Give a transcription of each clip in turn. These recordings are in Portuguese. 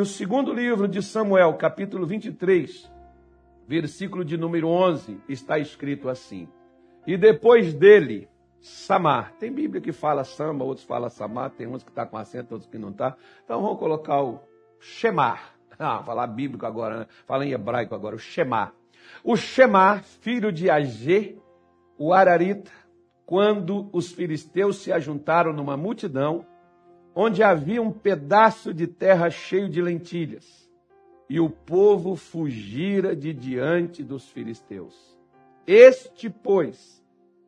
E o segundo livro de Samuel, capítulo 23, versículo de número 11, está escrito assim: E depois dele, Samar. Tem Bíblia que fala Samba, outros falam Samar, tem uns que está com acento, outros que não está. Então vamos colocar o Shemar. Ah, falar bíblico agora, né? fala em hebraico agora, o Shemar. O Shemar, filho de Agê, o Ararita, quando os filisteus se ajuntaram numa multidão, onde havia um pedaço de terra cheio de lentilhas, e o povo fugira de diante dos filisteus. Este, pois,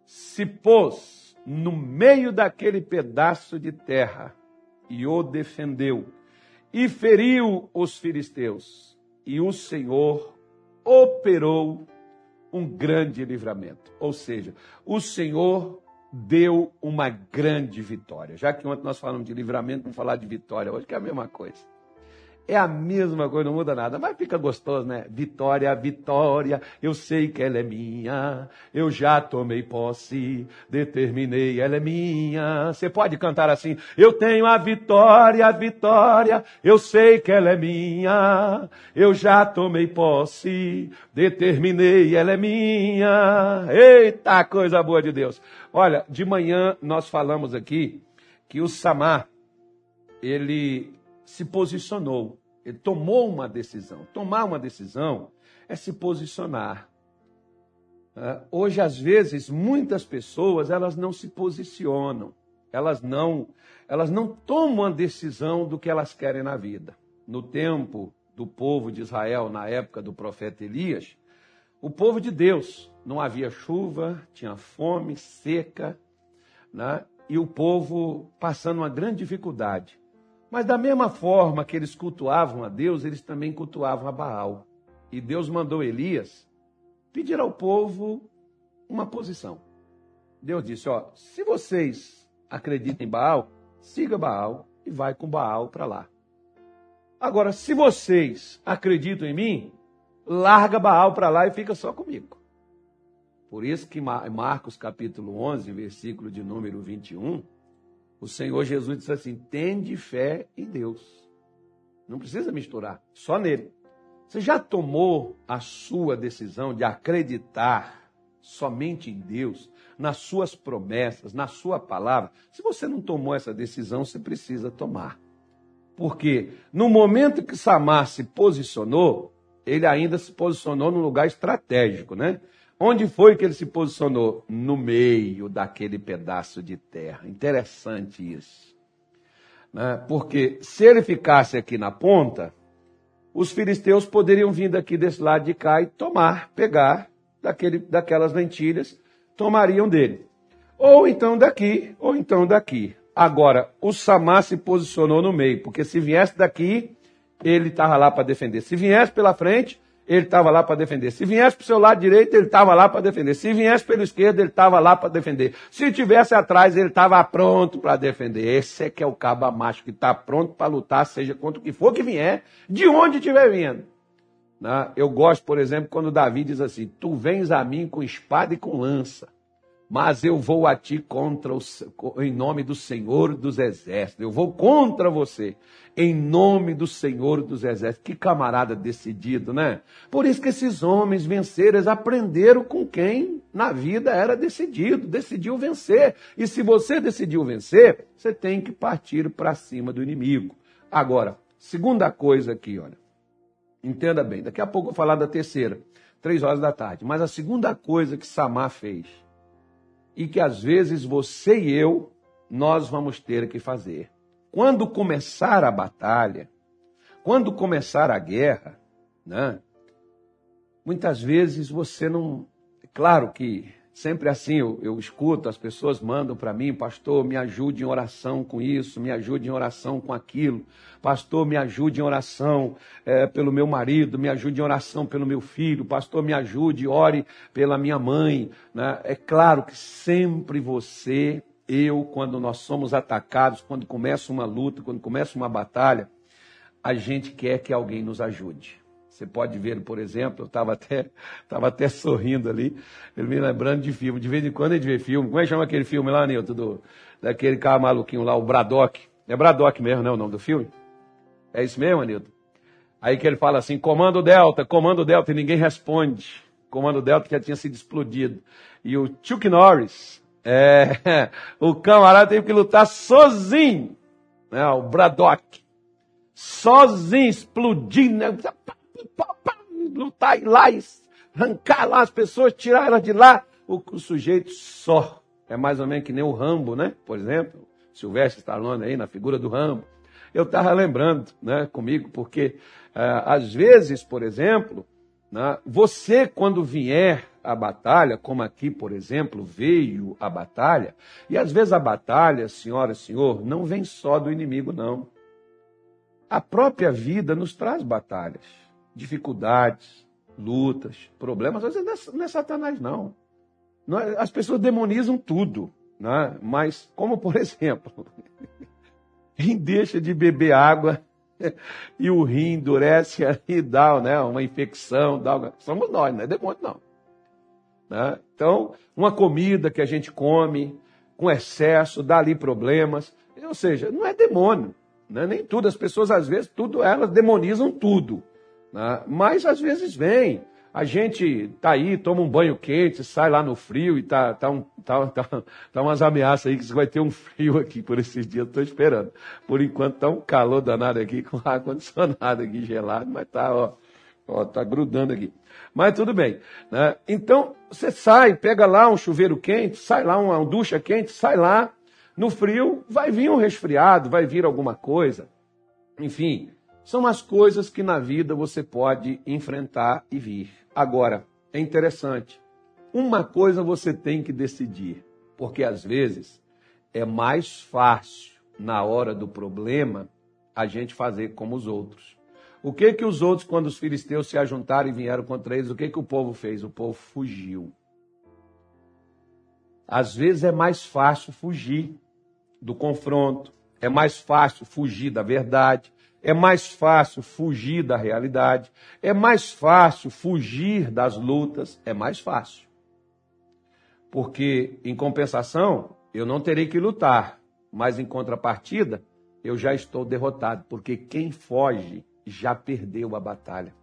se pôs no meio daquele pedaço de terra e o defendeu e feriu os filisteus. E o Senhor operou um grande livramento. Ou seja, o Senhor deu uma grande vitória. Já que ontem nós falamos de livramento, vamos falar de vitória hoje, que é a mesma coisa. É a mesma coisa, não muda nada, mas fica gostoso, né? Vitória, vitória, eu sei que ela é minha, eu já tomei posse, determinei, ela é minha. Você pode cantar assim: Eu tenho a vitória, vitória, eu sei que ela é minha, eu já tomei posse, determinei, ela é minha. Eita, coisa boa de Deus. Olha, de manhã nós falamos aqui que o Samar, ele se posicionou, ele tomou uma decisão. Tomar uma decisão é se posicionar. É, hoje, às vezes, muitas pessoas elas não se posicionam, elas não, elas não tomam a decisão do que elas querem na vida. No tempo do povo de Israel, na época do profeta Elias, o povo de Deus não havia chuva, tinha fome, seca, né? e o povo passando uma grande dificuldade. Mas da mesma forma que eles cultuavam a Deus, eles também cultuavam a Baal. E Deus mandou Elias pedir ao povo uma posição. Deus disse: Ó, se vocês acreditam em Baal, siga Baal e vai com Baal para lá. Agora, se vocês acreditam em mim, larga Baal para lá e fica só comigo. Por isso que Marcos capítulo 11, versículo de número 21, o Senhor Jesus disse assim: tende fé em Deus. Não precisa misturar, só nele. Você já tomou a sua decisão de acreditar somente em Deus, nas suas promessas, na sua palavra? Se você não tomou essa decisão, você precisa tomar. Porque no momento que Samar se posicionou, ele ainda se posicionou num lugar estratégico, né? Onde foi que ele se posicionou? No meio daquele pedaço de terra. Interessante isso. Né? Porque se ele ficasse aqui na ponta, os filisteus poderiam vir daqui desse lado de cá e tomar, pegar daquele, daquelas lentilhas, tomariam dele. Ou então daqui, ou então daqui. Agora, o Samar se posicionou no meio, porque se viesse daqui, ele estava lá para defender. Se viesse pela frente, ele estava lá para defender. Se viesse para o seu lado direito, ele estava lá para defender. Se viesse pelo esquerdo, ele estava lá para defender. Se tivesse atrás, ele estava pronto para defender. Esse é que é o cabo macho que está pronto para lutar, seja contra o que for que vier, de onde estiver vindo. Né? Eu gosto, por exemplo, quando Davi diz assim: Tu vens a mim com espada e com lança mas eu vou a ti contra o, em nome do Senhor dos Exércitos. Eu vou contra você em nome do Senhor dos Exércitos. Que camarada decidido, né? Por isso que esses homens venceram, aprenderam com quem na vida era decidido, decidiu vencer. E se você decidiu vencer, você tem que partir para cima do inimigo. Agora, segunda coisa aqui, olha. Entenda bem, daqui a pouco eu vou falar da terceira, três horas da tarde. Mas a segunda coisa que Samar fez e que às vezes você e eu nós vamos ter que fazer. Quando começar a batalha, quando começar a guerra, né? Muitas vezes você não, claro que Sempre assim eu, eu escuto, as pessoas mandam para mim, pastor, me ajude em oração com isso, me ajude em oração com aquilo. Pastor, me ajude em oração é, pelo meu marido, me ajude em oração pelo meu filho. Pastor, me ajude, ore pela minha mãe. Né? É claro que sempre você, eu, quando nós somos atacados, quando começa uma luta, quando começa uma batalha, a gente quer que alguém nos ajude. Você pode ver, por exemplo, eu estava até, tava até sorrindo ali, ele me lembrando de filme. De vez em quando a gente vê filme. Como é que chama aquele filme lá, Nilton? Do, daquele cara maluquinho lá, o Braddock. É Braddock mesmo, né? O nome do filme? É isso mesmo, Nilton? Aí que ele fala assim: comando Delta, comando Delta, e ninguém responde. Comando Delta já tinha sido explodido. E o Chuck Norris, é, o camarada teve que lutar sozinho, né, o Braddock, sozinho, explodindo, né, lutar lá, arrancar lá as pessoas, tirar elas de lá. O, o sujeito só. É mais ou menos que nem o Rambo, né? Por exemplo, Silvestre Stallone aí na figura do Rambo. Eu estava lembrando, né, comigo, porque uh, às vezes, por exemplo, né, você quando vier à batalha, como aqui, por exemplo, veio a batalha, e às vezes a batalha, senhora e senhor, não vem só do inimigo, não. A própria vida nos traz batalhas, dificuldades, lutas, problemas. Às vezes não é, é Satanás, não. não é, as pessoas demonizam tudo. Né? Mas, como por exemplo, quem deixa de beber água e o rim endurece e dá né, uma infecção, dá, somos nós, não é demônio não. Né? Então, uma comida que a gente come com excesso, dá ali problemas, ou seja, não é demônio, né? nem tudo, as pessoas às vezes, tudo, elas demonizam tudo, né? mas às vezes vem, a gente tá aí, toma um banho quente, sai lá no frio e tá, tá, um, tá, tá, tá umas ameaças aí que vai ter um frio aqui por esses dias, estou esperando. Por enquanto tá um calor danado aqui, com ar-condicionado aqui gelado, mas tá, ó, ó, tá grudando aqui. Mas tudo bem. Né? Então, você sai, pega lá um chuveiro quente, sai lá uma, uma ducha quente, sai lá, no frio vai vir um resfriado, vai vir alguma coisa. Enfim, são as coisas que na vida você pode enfrentar e vir. Agora, é interessante. Uma coisa você tem que decidir, porque às vezes é mais fácil, na hora do problema, a gente fazer como os outros. O que que os outros, quando os filisteus se ajuntaram e vieram contra eles, o que que o povo fez? O povo fugiu. Às vezes é mais fácil fugir do confronto, é mais fácil fugir da verdade, é mais fácil fugir da realidade, é mais fácil fugir das lutas, é mais fácil. Porque, em compensação, eu não terei que lutar, mas em contrapartida, eu já estou derrotado, porque quem foge já perdeu a batalha.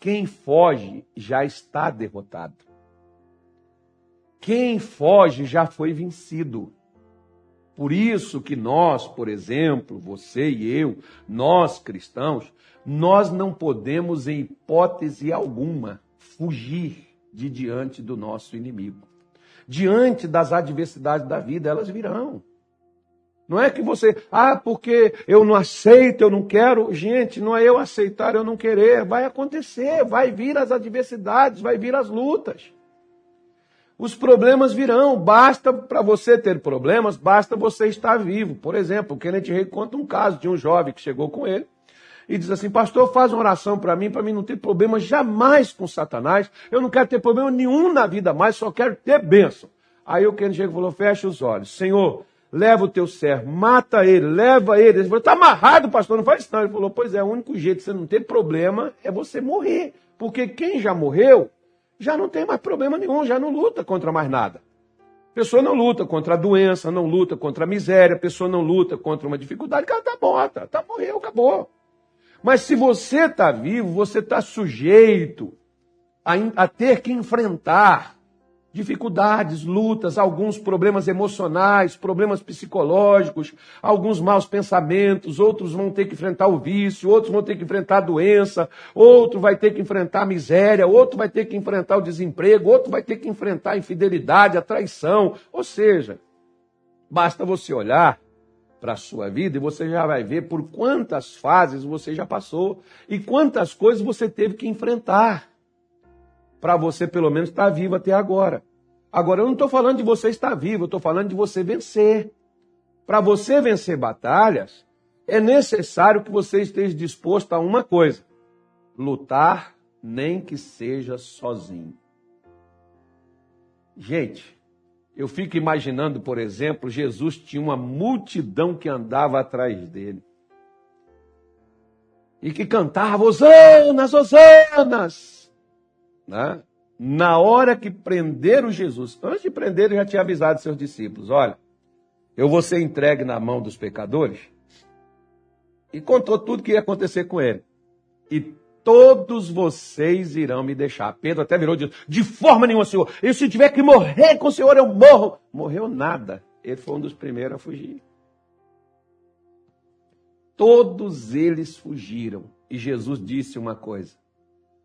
Quem foge já está derrotado. Quem foge já foi vencido. Por isso que nós, por exemplo, você e eu, nós cristãos, nós não podemos, em hipótese alguma, fugir de diante do nosso inimigo. Diante das adversidades da vida, elas virão. Não é que você, ah, porque eu não aceito, eu não quero. Gente, não é eu aceitar, eu não querer. Vai acontecer, vai vir as adversidades, vai vir as lutas. Os problemas virão, basta para você ter problemas, basta você estar vivo. Por exemplo, o Kenneth Rei conta um caso de um jovem que chegou com ele e diz assim: Pastor, faz uma oração para mim, para mim não ter problema jamais com Satanás. Eu não quero ter problema nenhum na vida mais, só quero ter bênção. Aí o Kenneth Rei falou: Fecha os olhos, Senhor, leva o teu servo, mata ele, leva ele. Ele falou: Está amarrado, pastor, não faz isso não. Ele falou: Pois é, o único jeito de você não ter problema é você morrer. Porque quem já morreu já não tem mais problema nenhum, já não luta contra mais nada. A pessoa não luta contra a doença, não luta contra a miséria, a pessoa não luta contra uma dificuldade, ela está morta, está morreu, acabou. Mas se você está vivo, você está sujeito a, a ter que enfrentar dificuldades, lutas, alguns problemas emocionais, problemas psicológicos, alguns maus pensamentos, outros vão ter que enfrentar o vício, outros vão ter que enfrentar a doença, outro vai ter que enfrentar a miséria, outro vai ter que enfrentar o desemprego, outro vai ter que enfrentar a infidelidade, a traição. Ou seja, basta você olhar para a sua vida e você já vai ver por quantas fases você já passou e quantas coisas você teve que enfrentar para você pelo menos estar tá vivo até agora. Agora, eu não estou falando de você estar vivo, eu estou falando de você vencer. Para você vencer batalhas, é necessário que você esteja disposto a uma coisa: lutar, nem que seja sozinho. Gente, eu fico imaginando, por exemplo, Jesus tinha uma multidão que andava atrás dele. E que cantava, Osanas, Osanas! Né? na hora que prenderam Jesus, antes de prender, ele já tinha avisado seus discípulos: olha, eu vou ser entregue na mão dos pecadores. E contou tudo o que ia acontecer com ele. e todos vocês irão me deixar. Pedro até virou e disse: De forma nenhuma, Senhor. E se tiver que morrer com o Senhor, eu morro. Morreu nada. Ele foi um dos primeiros a fugir. Todos eles fugiram. E Jesus disse uma coisa: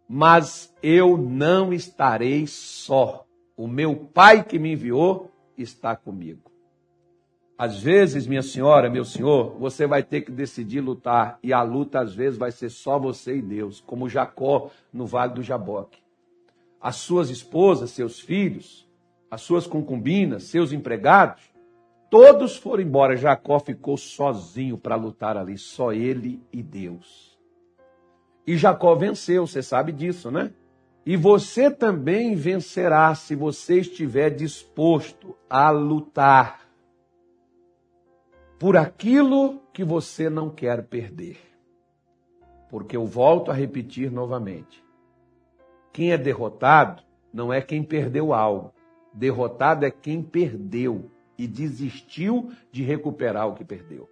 Mas eu não estarei só. O meu Pai que me enviou está comigo. Às vezes, minha senhora, meu senhor, você vai ter que decidir lutar, e a luta às vezes vai ser só você e Deus, como Jacó no Vale do Jaboque. As suas esposas, seus filhos, as suas concubinas, seus empregados, todos foram embora. Jacó ficou sozinho para lutar ali, só ele e Deus. E Jacó venceu, você sabe disso, né? E você também vencerá se você estiver disposto a lutar por aquilo que você não quer perder. Porque eu volto a repetir novamente: quem é derrotado não é quem perdeu algo, derrotado é quem perdeu e desistiu de recuperar o que perdeu.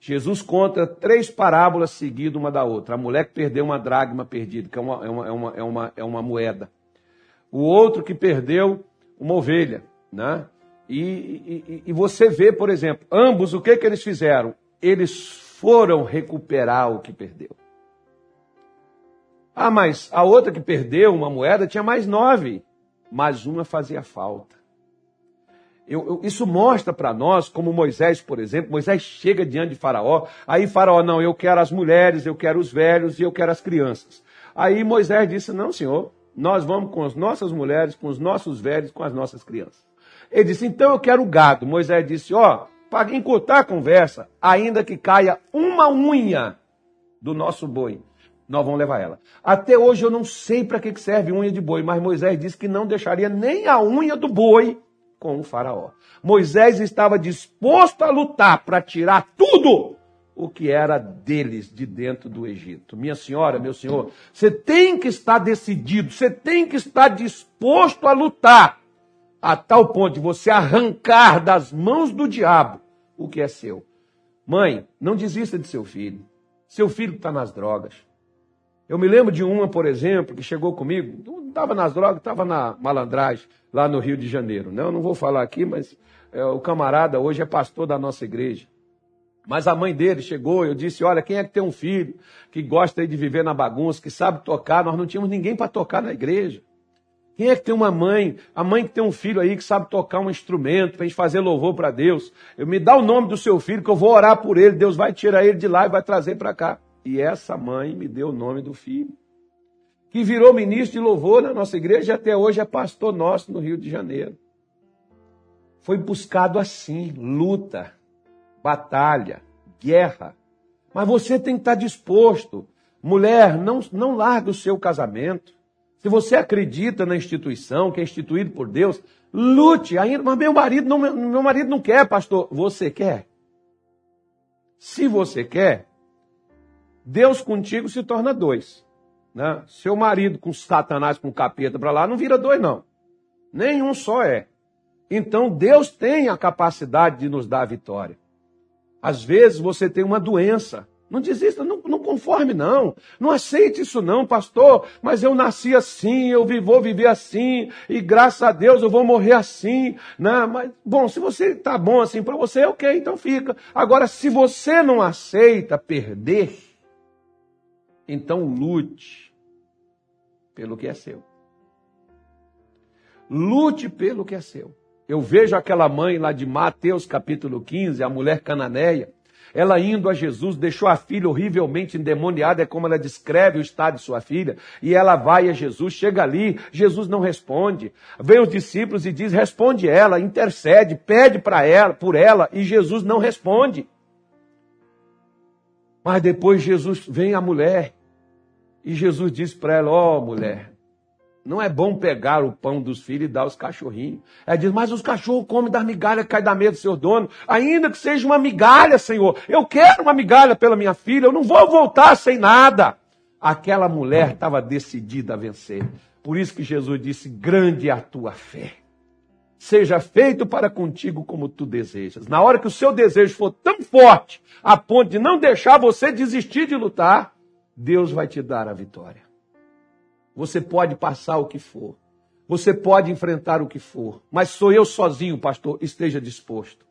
Jesus conta três parábolas seguidas uma da outra. A mulher que perdeu uma dragma perdida, que é uma, é uma, é uma, é uma, é uma moeda. O outro que perdeu uma ovelha, né? E, e, e, você vê, por exemplo, ambos o que, que eles fizeram? Eles foram recuperar o que perdeu. Ah, mas a outra que perdeu uma moeda tinha mais nove, mas uma fazia falta. Eu, eu, isso mostra para nós, como Moisés, por exemplo, Moisés chega diante de Faraó, aí Faraó, não, eu quero as mulheres, eu quero os velhos e eu quero as crianças. Aí Moisés disse, não, senhor, nós vamos com as nossas mulheres, com os nossos velhos, com as nossas crianças. Ele disse: Então eu quero gado. Moisés disse: Ó, para encurtar a conversa, ainda que caia uma unha do nosso boi, nós vamos levar ela. Até hoje eu não sei para que serve unha de boi, mas Moisés disse que não deixaria nem a unha do boi com o faraó. Moisés estava disposto a lutar para tirar tudo o que era deles de dentro do Egito. Minha senhora, meu senhor, você tem que estar decidido, você tem que estar disposto a lutar a tal ponto de você arrancar das mãos do diabo o que é seu. Mãe, não desista de seu filho. Seu filho está nas drogas. Eu me lembro de uma, por exemplo, que chegou comigo, não estava nas drogas, estava na malandragem, lá no Rio de Janeiro. Não, não vou falar aqui, mas é, o camarada hoje é pastor da nossa igreja. Mas a mãe dele chegou, eu disse: Olha, quem é que tem um filho que gosta de viver na bagunça, que sabe tocar? Nós não tínhamos ninguém para tocar na igreja. Quem é que tem uma mãe, a mãe que tem um filho aí que sabe tocar um instrumento para gente fazer louvor para Deus? Eu me dá o nome do seu filho que eu vou orar por ele, Deus vai tirar ele de lá e vai trazer para cá. E essa mãe me deu o nome do filho, que virou ministro de louvor na nossa igreja e até hoje é pastor nosso no Rio de Janeiro. Foi buscado assim, luta, batalha, guerra. Mas você tem que estar disposto. Mulher, não, não largue o seu casamento. Se você acredita na instituição, que é instituído por Deus, lute ainda. Mas meu marido não, meu marido não quer, pastor. Você quer? Se você quer, Deus contigo se torna dois. Né? Seu marido com Satanás, com capeta para lá, não vira dois, não. Nenhum só é. Então Deus tem a capacidade de nos dar a vitória. Às vezes você tem uma doença. Não desista, não, não conforme, não. Não aceite isso, não, pastor. Mas eu nasci assim, eu vou viver assim, e graças a Deus eu vou morrer assim. Né? Mas, bom, se você está bom assim para você, ok, então fica. Agora, se você não aceita perder, então lute pelo que é seu. Lute pelo que é seu. Eu vejo aquela mãe lá de Mateus capítulo 15, a mulher cananeia ela indo a Jesus, deixou a filha horrivelmente endemoniada, é como ela descreve o estado de sua filha, e ela vai a Jesus, chega ali, Jesus não responde. Vem os discípulos e diz: responde ela, intercede, pede para ela, por ela, e Jesus não responde. Mas depois Jesus vem a mulher, e Jesus diz para ela: Ó oh, mulher, não é bom pegar o pão dos filhos e dar aos cachorrinhos. Ela diz, mas os cachorros comem das migalhas que cai da mesa do seu dono. Ainda que seja uma migalha, Senhor. Eu quero uma migalha pela minha filha. Eu não vou voltar sem nada. Aquela mulher estava decidida a vencer. Por isso que Jesus disse, grande é a tua fé. Seja feito para contigo como tu desejas. Na hora que o seu desejo for tão forte, a ponto de não deixar você desistir de lutar, Deus vai te dar a vitória. Você pode passar o que for. Você pode enfrentar o que for. Mas sou eu sozinho, pastor, esteja disposto.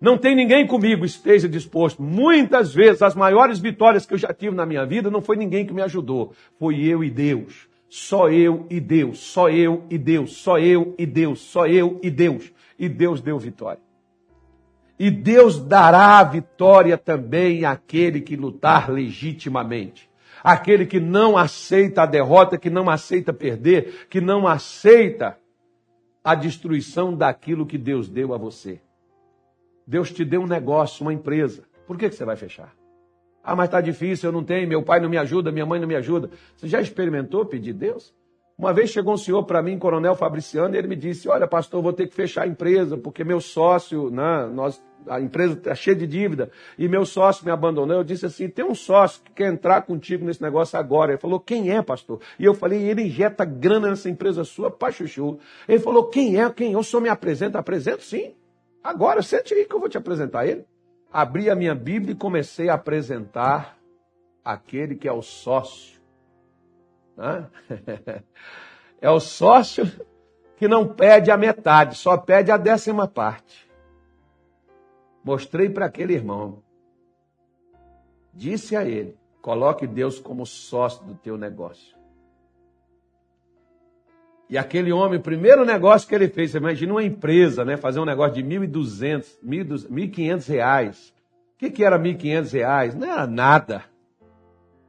Não tem ninguém comigo, esteja disposto. Muitas vezes, as maiores vitórias que eu já tive na minha vida não foi ninguém que me ajudou. Foi eu e Deus. Só eu e Deus. Só eu e Deus. Só eu e Deus. Só eu e Deus. E Deus deu vitória. E Deus dará a vitória também àquele que lutar legitimamente. Aquele que não aceita a derrota, que não aceita perder, que não aceita a destruição daquilo que Deus deu a você. Deus te deu um negócio, uma empresa. Por que, que você vai fechar? Ah, mas está difícil, eu não tenho, meu pai não me ajuda, minha mãe não me ajuda. Você já experimentou pedir Deus? Uma vez chegou um senhor para mim, coronel Fabriciano, e ele me disse: Olha, pastor, vou ter que fechar a empresa, porque meu sócio, né, nós, a empresa está cheia de dívida, e meu sócio me abandonou. Eu disse assim: Tem um sócio que quer entrar contigo nesse negócio agora. Ele falou: Quem é, pastor? E eu falei: Ele injeta grana nessa empresa sua, pachuchu. Ele falou: Quem é? Quem? O senhor me apresenta? Apresento sim. Agora, sente aí que eu vou te apresentar ele. Abri a minha Bíblia e comecei a apresentar aquele que é o sócio né? É o sócio que não pede a metade, só pede a décima parte. Mostrei para aquele irmão. Disse a ele: coloque Deus como sócio do teu negócio. E aquele homem, o primeiro negócio que ele fez, você imagina uma empresa, né? Fazer um negócio de 1.200, 1.500 reais. O que, que era 1.500 reais? Não era nada.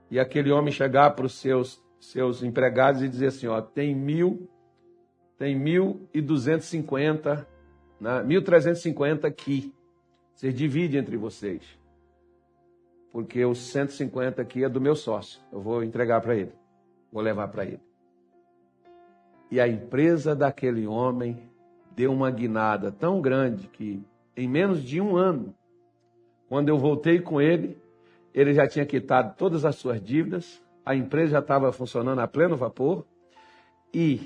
E aquele homem chegar para os seus seus empregados e dizer assim, ó, tem mil, tem mil e duzentos cinquenta, né, mil trezentos cinquenta aqui. Vocês dividem entre vocês. Porque os 150 aqui é do meu sócio. Eu vou entregar para ele. Vou levar para ele. E a empresa daquele homem deu uma guinada tão grande que, em menos de um ano, quando eu voltei com ele, ele já tinha quitado todas as suas dívidas, a empresa já estava funcionando a pleno vapor e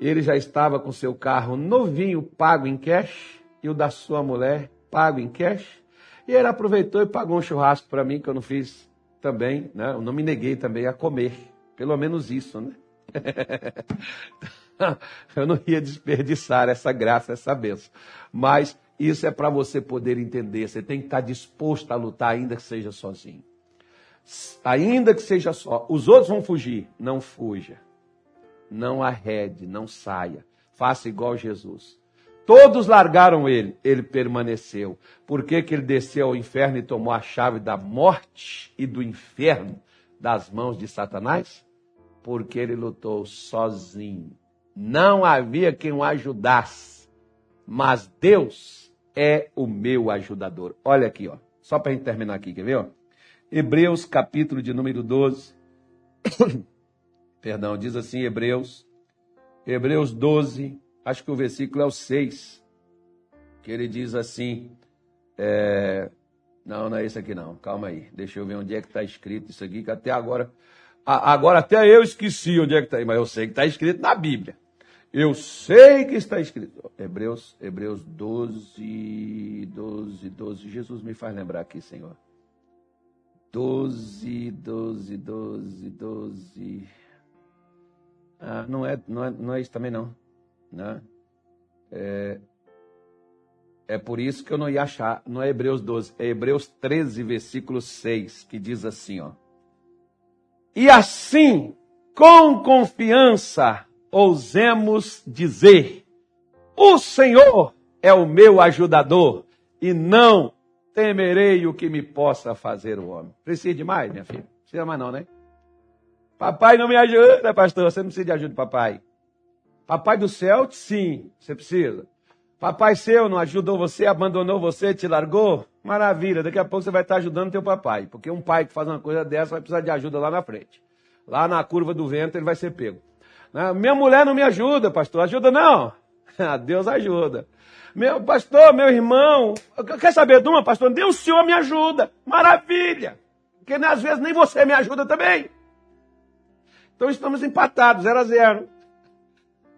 ele já estava com seu carro novinho pago em cash e o da sua mulher pago em cash. E ele aproveitou e pagou um churrasco para mim que eu não fiz também, né? Eu não me neguei também a comer, pelo menos isso, né? eu não ia desperdiçar essa graça, essa benção. Mas isso é para você poder entender. Você tem que estar disposto a lutar, ainda que seja sozinho ainda que seja só, os outros vão fugir. Não fuja. Não arrede, não saia. Faça igual Jesus. Todos largaram ele, ele permaneceu. Por que, que ele desceu ao inferno e tomou a chave da morte e do inferno das mãos de Satanás? Porque ele lutou sozinho. Não havia quem o ajudasse. Mas Deus é o meu ajudador. Olha aqui, ó. Só para a gente terminar aqui, quer ver? Ó? Hebreus, capítulo de número 12. Perdão, diz assim, Hebreus. Hebreus 12, acho que o versículo é o 6. Que ele diz assim. É... Não, não é esse aqui não. Calma aí. Deixa eu ver onde é que está escrito isso aqui, que até agora. Agora até eu esqueci onde é que está aí, mas eu sei que está escrito na Bíblia. Eu sei que está escrito. Hebreus, Hebreus 12, 12, 12. Jesus me faz lembrar aqui, Senhor. 12, 12, 12, 12. Ah, não, é, não, é, não é isso também, não. Né? É, é por isso que eu não ia achar. Não é Hebreus 12, é Hebreus 13, versículo 6, que diz assim: ó. E assim, com confiança, ousemos dizer: O Senhor é o meu ajudador, e não temerei o que me possa fazer o homem. Precisa de mais, minha filha? Precisa mais não, né? Papai não me ajuda, pastor. Você não precisa de ajuda papai. Papai do céu, sim, você precisa. Papai seu não ajudou você, abandonou você, te largou? Maravilha, daqui a pouco você vai estar ajudando teu papai. Porque um pai que faz uma coisa dessa vai precisar de ajuda lá na frente. Lá na curva do vento ele vai ser pego. Né? Minha mulher não me ajuda, pastor. Ajuda não. Deus ajuda. Meu pastor, meu irmão, quer saber de uma, pastor? Deus, o Senhor me ajuda. Maravilha. Porque às vezes nem você me ajuda também. Então estamos empatados, zero a zero.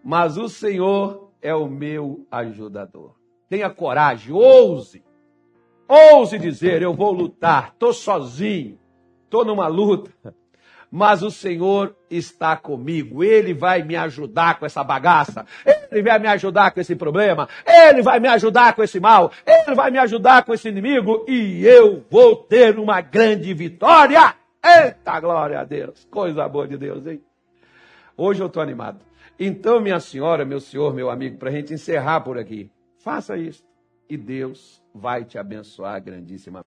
Mas o Senhor é o meu ajudador. Tenha coragem, ouse. Ouse dizer, eu vou lutar, estou sozinho estou numa luta, mas o Senhor está comigo. Ele vai me ajudar com essa bagaça. Ele vai me ajudar com esse problema. Ele vai me ajudar com esse mal. Ele vai me ajudar com esse inimigo. E eu vou ter uma grande vitória. Eita glória a Deus. Coisa boa de Deus, hein? Hoje eu estou animado. Então, minha senhora, meu senhor, meu amigo, para a gente encerrar por aqui, faça isso. E Deus vai te abençoar grandíssima.